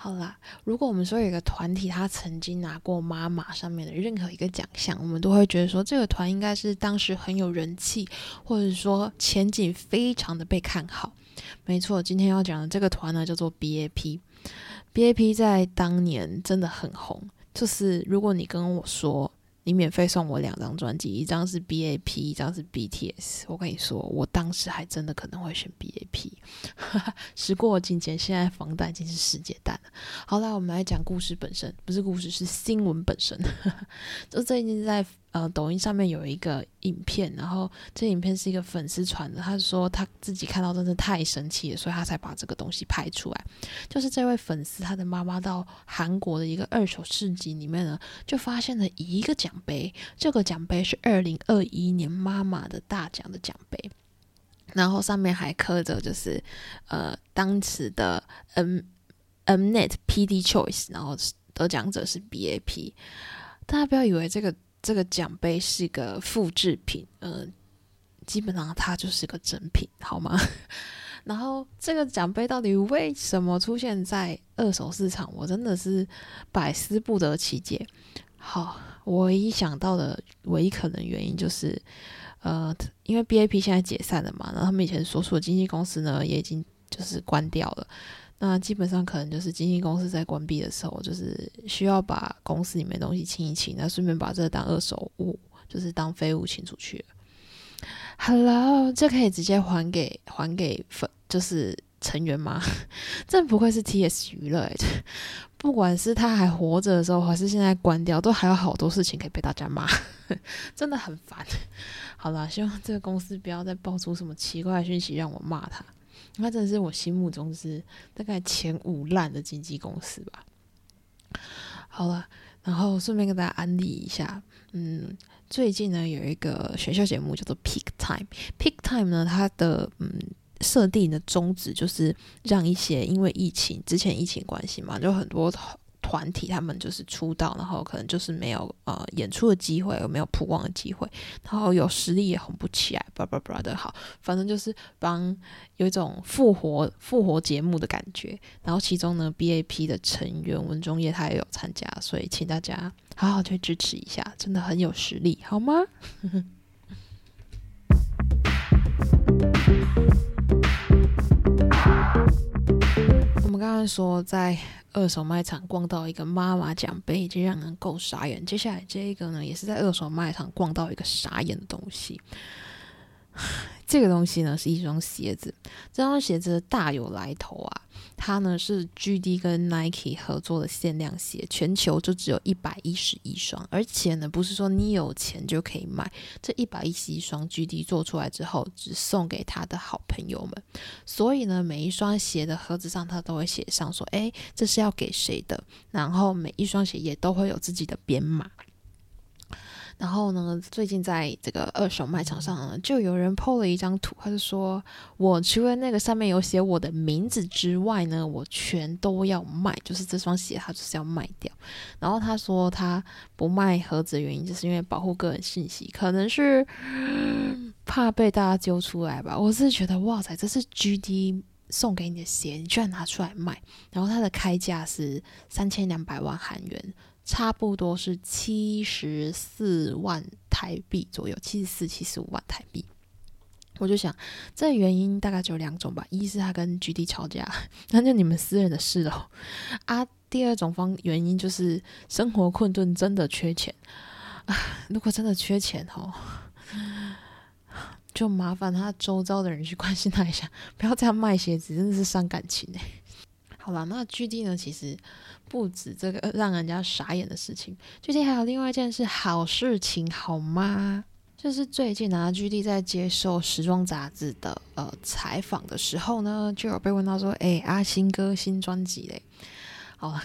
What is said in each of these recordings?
好啦，如果我们说有一个团体，他曾经拿过妈妈上面的任何一个奖项，我们都会觉得说这个团应该是当时很有人气，或者说前景非常的被看好。没错，今天要讲的这个团呢，叫做 BAP。BAP 在当年真的很红，就是如果你跟我说。你免费送我两张专辑，一张是 BAP，一张是 BTS。我跟你说，我当时还真的可能会选 BAP。时过境迁，现在房贷已经是世界弹了。好了，我们来讲故事本身，不是故事，是新闻本身。就最近在。呃，抖音上面有一个影片，然后这影片是一个粉丝传的。他说他自己看到真的太生气了，所以他才把这个东西拍出来。就是这位粉丝，他的妈妈到韩国的一个二手市集里面呢，就发现了一个奖杯。这个奖杯是二零二一年妈妈的大奖的奖杯，然后上面还刻着就是呃当时的 M Mnet PD Choice，然后得奖者是 BAP。大家不要以为这个。这个奖杯是个复制品，嗯，基本上它就是个真品，好吗？然后这个奖杯到底为什么出现在二手市场，我真的是百思不得其解。好，我唯一想到的唯一可能原因就是，呃，因为 BAP 现在解散了嘛，然后他们以前所属的经纪公司呢，也已经就是关掉了。那基本上可能就是经纪公司在关闭的时候，就是需要把公司里面东西清一清，那顺便把这个当二手物，就是当废物清出去。Hello，这可以直接还给还给粉，就是成员吗？这不愧是 TS 娱乐，不管是他还活着的时候，还是现在关掉，都还有好多事情可以被大家骂，真的很烦。好了，希望这个公司不要再爆出什么奇怪的讯息让我骂他。那真的是我心目中是大概前五烂的经纪公司吧。好了，然后顺便跟大家安利一下，嗯，最近呢有一个选秀节目叫做《Peak Time》，Peak Time 呢它的嗯设定的宗旨就是让一些因为疫情之前疫情关系嘛，就很多。团体他们就是出道，然后可能就是没有呃演出的机会，有没有曝光的机会，然后有实力也红不起来，叭叭叭的好，反正就是帮有一种复活复活节目的感觉。然后其中呢，BAP 的成员文中业他也有参加，所以请大家好好去支持一下，真的很有实力，好吗？们刚刚说在。二手卖场逛到一个妈妈奖杯，已经让人够傻眼。接下来这一个呢，也是在二手卖场逛到一个傻眼的东西。这个东西呢是一双鞋子，这双鞋子大有来头啊！它呢是 GD 跟 Nike 合作的限量鞋，全球就只有一百一十一双，而且呢不是说你有钱就可以买，这一百一十一双 GD 做出来之后，只送给他的好朋友们，所以呢每一双鞋的盒子上，他都会写上说，哎，这是要给谁的，然后每一双鞋也都会有自己的编码。然后呢，最近在这个二手卖场上呢，就有人 PO 了一张图，他就说：“我除了那个上面有写我的名字之外呢，我全都要卖，就是这双鞋他就是要卖掉。”然后他说他不卖盒子的原因，就是因为保护个人信息，可能是怕被大家揪出来吧。我是觉得哇塞，这是 GD 送给你的鞋，你居然拿出来卖，然后它的开价是三千两百万韩元。差不多是七十四万台币左右，七十四、七十五万台币。我就想，这原因大概只有两种吧：一是他跟 GD 吵架，那就你们私人的事了啊；第二种方原因就是生活困顿，真的缺钱啊。如果真的缺钱哦，就麻烦他周遭的人去关心他一下，不要这样卖鞋子，真的是伤感情哎。好了，那 GD 呢？其实不止这个让人家傻眼的事情最近还有另外一件事好事情，好吗？就是最近啊，GD 在接受时装杂志的呃采访的时候呢，就有被问到说：“哎，阿星哥新专辑嘞？”好了，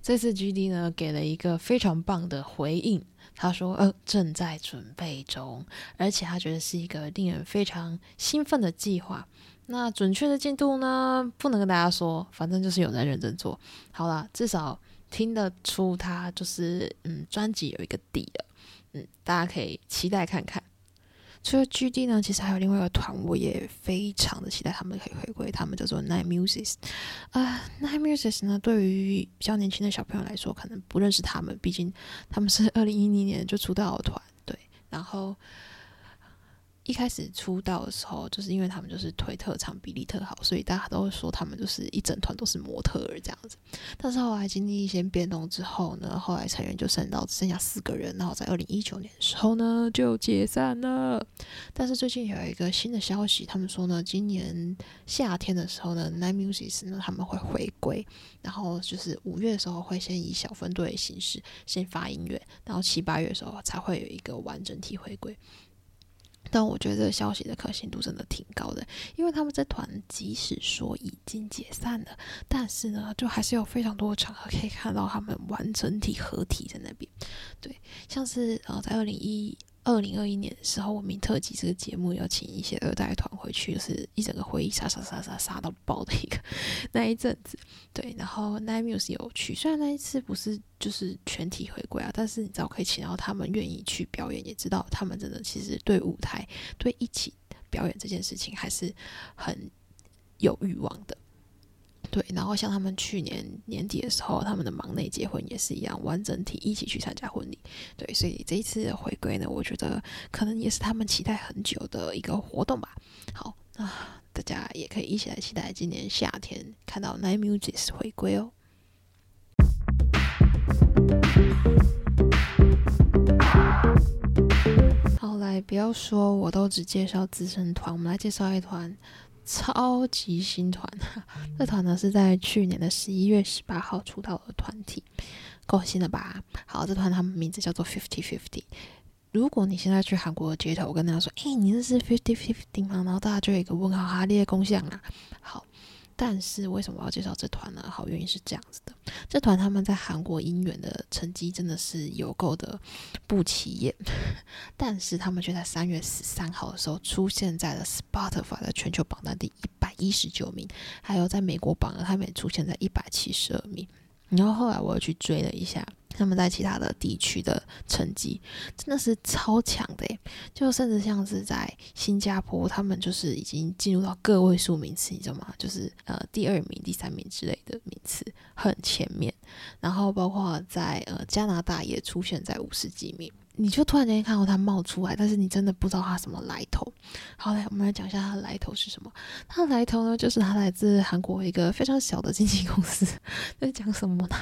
这次 GD 呢给了一个非常棒的回应，他说：“呃，正在准备中，而且他觉得是一个令人非常兴奋的计划。那准确的进度呢，不能跟大家说，反正就是有在认真做。好了，至少听得出他就是嗯，专辑有一个底了。嗯，大家可以期待看看。”除了 GD 呢，其实还有另外一个团，我也非常的期待他们可以回归，他们叫做 Nine Muses。啊，Nine Muses 呢，对于比较年轻的小朋友来说，可能不认识他们，毕竟他们是二零一零年就出道的团，对，然后。一开始出道的时候，就是因为他们就是推特长比例特好，所以大家都会说他们就是一整团都是模特儿这样子。但是后来经历一些变动之后呢，后来成员就剩到只剩下四个人，然后在二零一九年的时候呢就解散了。但是最近有一个新的消息，他们说呢，今年夏天的时候呢，Nine Musics 呢他们会回归，然后就是五月的时候会先以小分队的形式先发音乐，然后七八月的时候才会有一个完整体回归。但我觉得这个消息的可信度真的挺高的，因为他们这团即使说已经解散了，但是呢，就还是有非常多的场合可以看到他们完整体合体在那边。对，像是呃，在二零一。二零二一年的时候，我们特辑这个节目要请一些二代团回去，就是一整个会议杀杀杀杀杀到爆的一个那一阵子。对，然后 Nine Muse 有去，虽然那一次不是就是全体回归啊，但是你知道可以请到他们愿意去表演，也知道他们真的其实对舞台、对一起表演这件事情还是很有欲望的。对，然后像他们去年年底的时候，他们的忙内结婚也是一样，完整体一起去参加婚礼。对，所以这一次的回归呢，我觉得可能也是他们期待很久的一个活动吧。好，那大家也可以一起来期待今年夏天看到 Nine Musics 回归哦。好，来不要说我都只介绍资深团，我们来介绍一团。超级新团，这团呢是在去年的十一月十八号出道的团体，够新了吧？好，这团他们名字叫做 Fifty Fifty。如果你现在去韩国的街头，我跟大家说，哎，你认识 Fifty Fifty 吗？然后大家就有一个问号，哈列公像啊。好。但是为什么要介绍这团呢？好，原因是这样子的，这团他们在韩国音源的成绩真的是有够的不起眼，但是他们却在三月十三号的时候出现在了 Spotify 的全球榜单第一百一十九名，还有在美国榜呢，他们也出现在一百七十二名。然后后来我又去追了一下。他们在其他的地区的成绩真的是超强的，就甚至像是在新加坡，他们就是已经进入到个位数名次，你知道吗？就是呃第二名、第三名之类的名次很前面，然后包括在呃加拿大也出现在五十几名。你就突然间看到它冒出来，但是你真的不知道它什么来头。好，来我们来讲一下它的来头是什么。它的来头呢，就是它来自韩国一个非常小的经纪公司。在讲什么呢？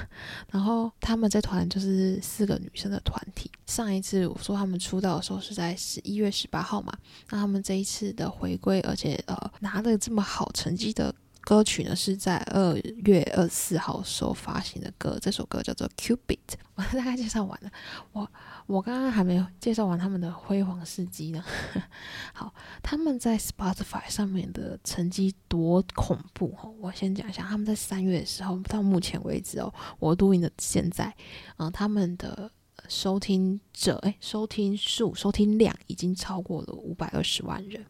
然后他们这团就是四个女生的团体。上一次我说他们出道的时候是在十一月十八号嘛，那他们这一次的回归，而且呃拿了这么好成绩的。歌曲呢是在二月二十四号时候发行的歌，这首歌叫做《Cupid》。我大概介绍完了，我我刚刚还没有介绍完他们的辉煌事迹呢。好，他们在 Spotify 上面的成绩多恐怖哦！我先讲一下，他们在三月的时候到目前为止哦，我录音的现在，嗯，他们的收听者哎，收听数、收听量已经超过了五百二十万人。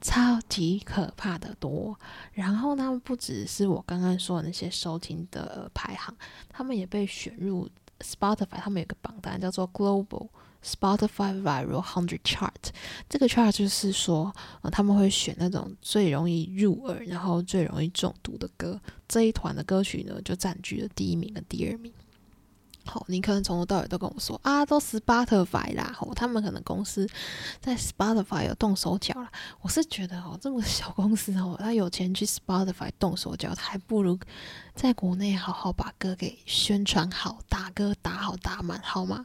超级可怕的多，然后他们不只是我刚刚说的那些收听的排行，他们也被选入 Spotify，他们有个榜单叫做 Global Spotify Viral Hundred Chart。这个 chart 就是说，呃，他们会选那种最容易入耳，然后最容易中毒的歌。这一团的歌曲呢，就占据了第一名跟第二名。好，你可能从头到尾都跟我说啊，都 Spotify 啦，吼，他们可能公司在 Spotify 有动手脚啦。我是觉得哦，这么小公司哦，他有钱去 Spotify 动手脚，他还不如在国内好好把歌给宣传好，打歌打好打满，好吗？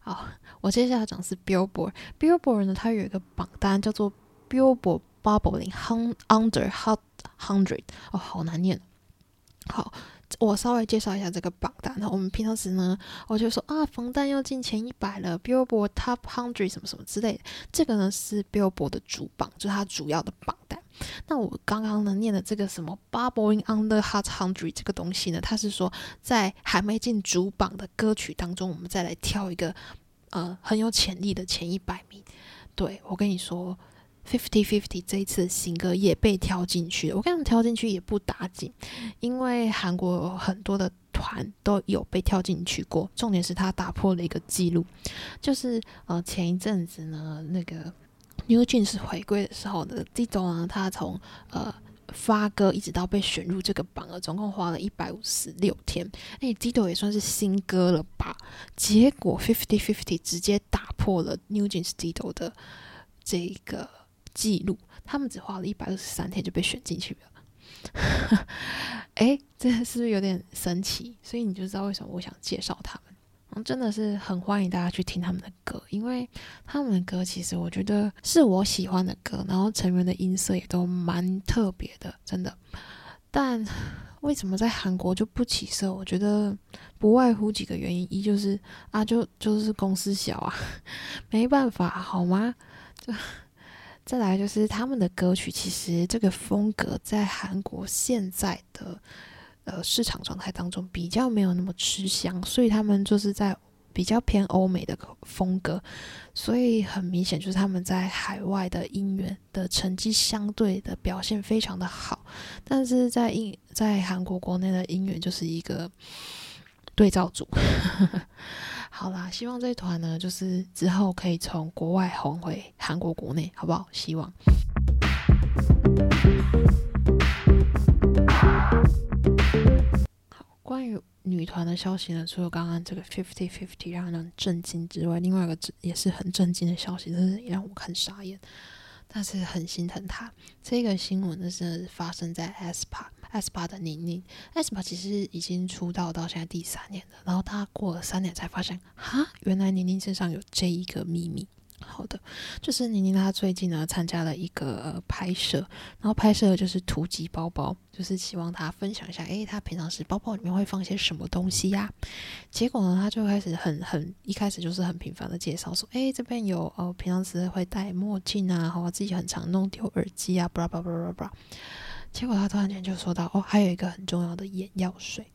好，我接下来讲是 Billboard，Billboard 呢，它有一个榜单叫做 Billboard Bubbling Under Hot Hundred，哦，好难念，好。我稍微介绍一下这个榜单。那我们平常时呢，我就说啊，防弹要进前一百了，Billboard Top Hundred 什么什么之类的。这个呢是 Billboard 的主榜，就是它主要的榜单。那我刚刚呢念的这个什么 Bubbling Under Hot Hundred 这个东西呢，它是说在还没进主榜的歌曲当中，我们再来挑一个呃很有潜力的前一百名。对我跟你说，Fifty Fifty 这一次的新歌也被挑进去了。我跟他们挑进去也不打紧，因为韩国很多的团都有被挑进去过。重点是他打破了一个记录，就是呃前一阵子呢，那个 New Jeans 回归的时候呢 d i d o 呢，他从呃发歌一直到被选入这个榜了，总共花了一百五十六天。哎 d i d o 也算是新歌了吧？结果 Fifty Fifty 直接打破了 New Jeans d i d o 的这个记录，他们只花了一百二十三天就被选进去了。哎，这是不是有点神奇？所以你就知道为什么我想介绍他们。真的是很欢迎大家去听他们的歌，因为他们的歌其实我觉得是我喜欢的歌，然后成员的音色也都蛮特别的，真的。但为什么在韩国就不起色？我觉得不外乎几个原因，一就是啊，就就是公司小啊，没办法，好吗？就再来就是他们的歌曲，其实这个风格在韩国现在的。呃，市场状态当中比较没有那么吃香，所以他们就是在比较偏欧美的风格，所以很明显就是他们在海外的音源的成绩相对的表现非常的好，但是在音在韩国国内的音源就是一个对照组。好啦，希望这一团呢，就是之后可以从国外红回韩国国内，好不好？希望。好关于女团的消息呢，除了刚刚这个 fifty fifty 让人震惊之外，另外一个也是很震惊的消息，真是让我很傻眼，但是很心疼她。这个新闻呢是发生在 S Park ESPA 的宁宁 ESPA 其实已经出道到现在第三年了，然后他过了三年才发现，哈，原来宁宁身上有这一个秘密。好的，就是宁宁她最近呢参加了一个拍摄，然后拍摄的就是图集包包，就是希望她分享一下，诶，她平常时包包里面会放些什么东西呀？结果呢，她就开始很很一开始就是很频繁的介绍说，诶，这边有呃平常时会戴墨镜啊，然后自己很常弄丢耳机啊，巴拉巴拉巴拉巴拉。结果他突然间就说到，哦，还有一个很重要的眼药水，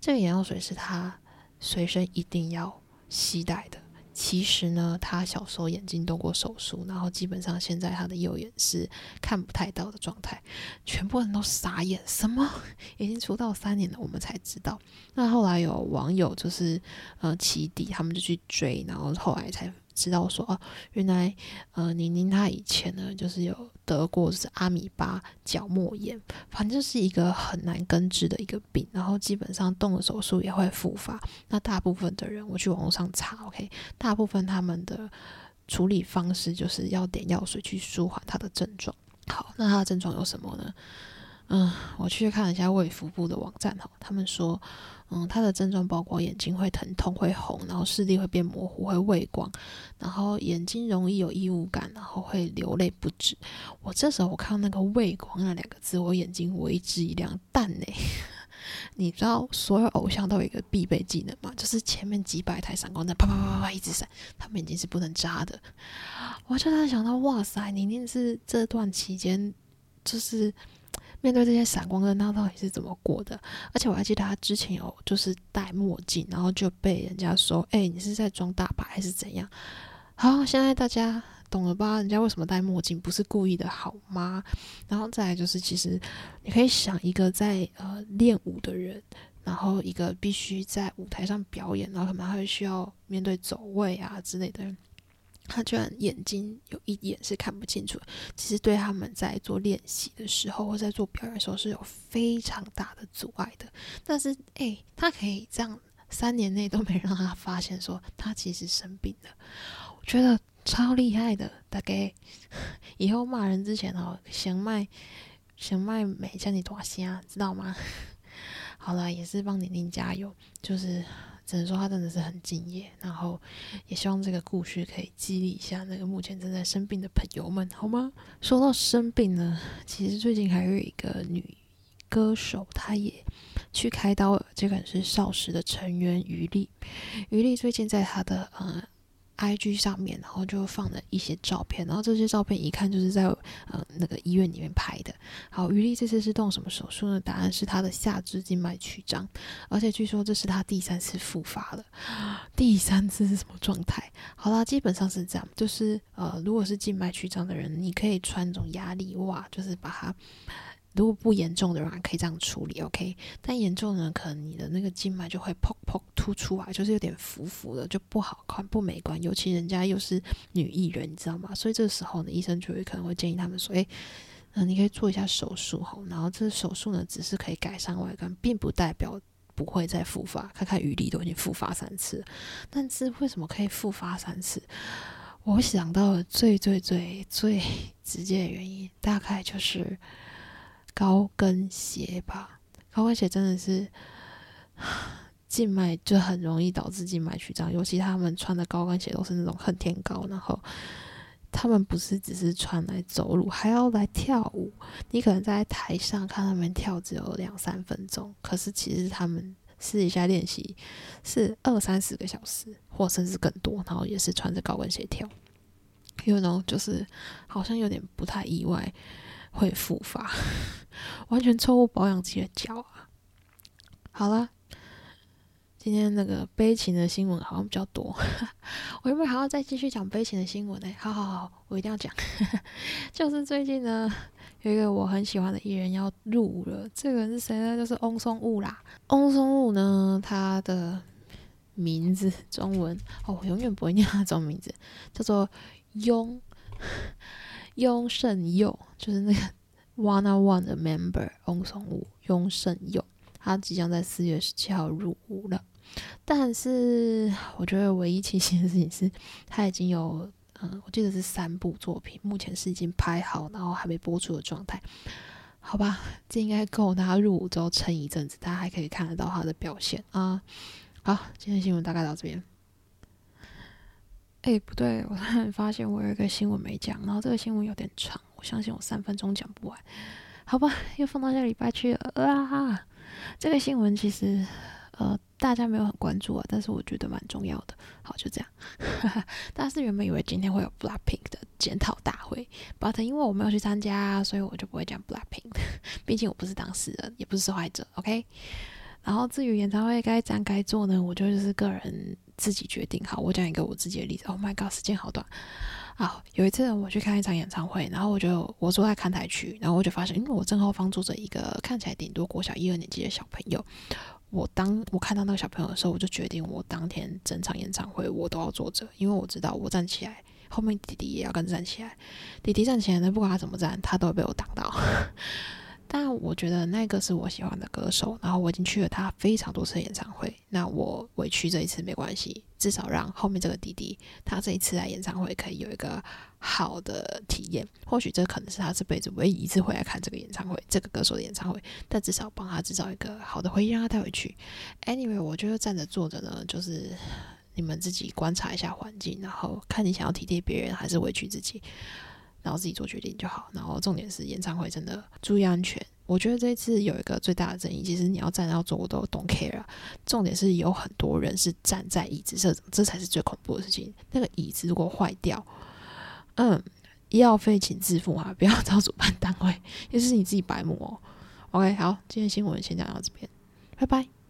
这个眼药水是他随身一定要携带的。其实呢，他小时候眼睛动过手术，然后基本上现在他的右眼是看不太到的状态，全部人都傻眼，什么？已经出道三年了，我们才知道。那后来有网友就是呃起底，他们就去追，然后后来才。知道说哦，原来呃宁宁她以前呢就是有得过是阿米巴角膜炎，反正是一个很难根治的一个病，然后基本上动了手术也会复发。那大部分的人我去网络上查，OK，大部分他们的处理方式就是要点药水去舒缓他的症状。好，那他的症状有什么呢？嗯，我去看了一下卫福部的网站哈，他们说。嗯，他的症状包括眼睛会疼痛、会红，然后视力会变模糊、会畏光，然后眼睛容易有异物感，然后会流泪不止。我这时候我看到那个“畏光”那两个字，我眼睛为之一亮，蛋呢？你知道所有偶像都有一个必备技能吗？就是前面几百台闪光灯啪啪啪啪啪一直闪，他们眼睛是不能眨的。我就在想到，哇塞，你一定是这段期间就是。面对这些闪光灯，他到底是怎么过的？而且我还记得他之前有就是戴墨镜，然后就被人家说：“哎，你是在装大牌还是怎样？”好，现在大家懂了吧？人家为什么戴墨镜不是故意的，好吗？然后再来就是，其实你可以想一个在呃练舞的人，然后一个必须在舞台上表演，然后可能还会需要面对走位啊之类的。他居然眼睛有一眼是看不清楚，其实对他们在做练习的时候或在做表演的时候是有非常大的阻碍的。但是，哎，他可以这样三年内都没让他发现说他其实生病了，我觉得超厉害的。大概以后骂人之前哦，想卖想卖美叫你多虾，知道吗？好了，也是帮宁宁加油，就是。只能说他真的是很敬业，然后也希望这个故事可以激励一下那个目前正在生病的朋友们，好吗？说到生病呢，其实最近还有一个女歌手，她也去开刀了。这个人是少时的成员于丽，于丽最近在她的呃 IG 上面，然后就放了一些照片，然后这些照片一看就是在呃那个医院里面拍的。好，于丽这次是动什么手术呢？答案是她的下肢静脉曲张，而且据说这是她第三次复发了。第三次是什么状态？好啦，基本上是这样，就是呃，如果是静脉曲张的人，你可以穿那种压力袜，就是把它。如果不严重的话，可以这样处理，OK。但严重的，可能你的那个静脉就会砰砰突出来，就是有点浮浮的，就不好看、不美观。尤其人家又是女艺人，你知道吗？所以这个时候呢，医生就会可能会建议他们说：“诶，嗯，你可以做一下手术吼。然后这手术呢，只是可以改善外观，并不代表不会再复发。看看余力都已经复发三次，但是为什么可以复发三次？我想到了最最最最直接的原因，大概就是。高跟鞋吧，高跟鞋真的是 静脉就很容易导致静脉曲张，尤其他们穿的高跟鞋都是那种恨天高，然后他们不是只是穿来走路，还要来跳舞。你可能在台上看他们跳只有两三分钟，可是其实他们私底下练习是二三十个小时，或甚至更多，然后也是穿着高跟鞋跳，有那种就是好像有点不太意外。会复发，完全错误保养自己的脚啊！好了，今天那个悲情的新闻好像比较多，我有没有还要再继续讲悲情的新闻呢？好好好，我一定要讲。就是最近呢，有一个我很喜欢的艺人要入伍了，这个人是谁呢？就是翁松雾啦。翁松雾呢，他的名字中文哦，我永远不会念他中文名字，叫做翁。雍盛佑就是那个 One on One 的 member 翁松武，雍盛佑，他即将在四月十七号入伍了。但是我觉得唯一庆幸的事情是，他已经有嗯，我记得是三部作品，目前是已经拍好，然后还没播出的状态。好吧，这应该够他入伍之后撑一阵子，大家还可以看得到他的表现啊。好，今天新闻大概到这边。哎，不对，我突然发现我有一个新闻没讲，然后这个新闻有点长，我相信我三分钟讲不完，好吧，又放到下礼拜去了啊！这个新闻其实呃大家没有很关注啊，但是我觉得蛮重要的。好，就这样。大家是原本以为今天会有 Blackpink 的检讨大会，but 因为我没有去参加，所以我就不会讲 Blackpink，毕竟我不是当事人，也不是受害者。OK。然后至于演唱会该怎样该做呢？我就是个人自己决定。好，我讲一个我自己的例子。Oh my god，时间好短。好，有一次我去看一场演唱会，然后我就我坐在看台区，然后我就发现，因为我正后方坐着一个看起来顶多国小一二年级的小朋友。我当我看到那个小朋友的时候，我就决定我当天整场演唱会我都要坐着，因为我知道我站起来，后面弟弟也要跟站起来。弟弟站起来呢，不管他怎么站，他都会被我挡到。但我觉得那个是我喜欢的歌手，然后我已经去了他非常多次演唱会，那我委屈这一次没关系，至少让后面这个弟弟他这一次来演唱会可以有一个好的体验。或许这可能是他这辈子唯一一次回来看这个演唱会，这个歌手的演唱会，但至少帮他制造一个好的回忆，让他带回去。Anyway，我觉得站着坐着呢，就是你们自己观察一下环境，然后看你想要体贴别人还是委屈自己。然后自己做决定就好。然后重点是演唱会真的注意安全。我觉得这次有一个最大的争议，其实你要站要坐我都 don't care。重点是有很多人是站在椅子上，这才是最恐怖的事情。那个椅子如果坏掉，嗯，医药费请自付啊，不要找主办单位，也是你自己白目哦。OK，好，今天新闻先讲到这边，拜拜。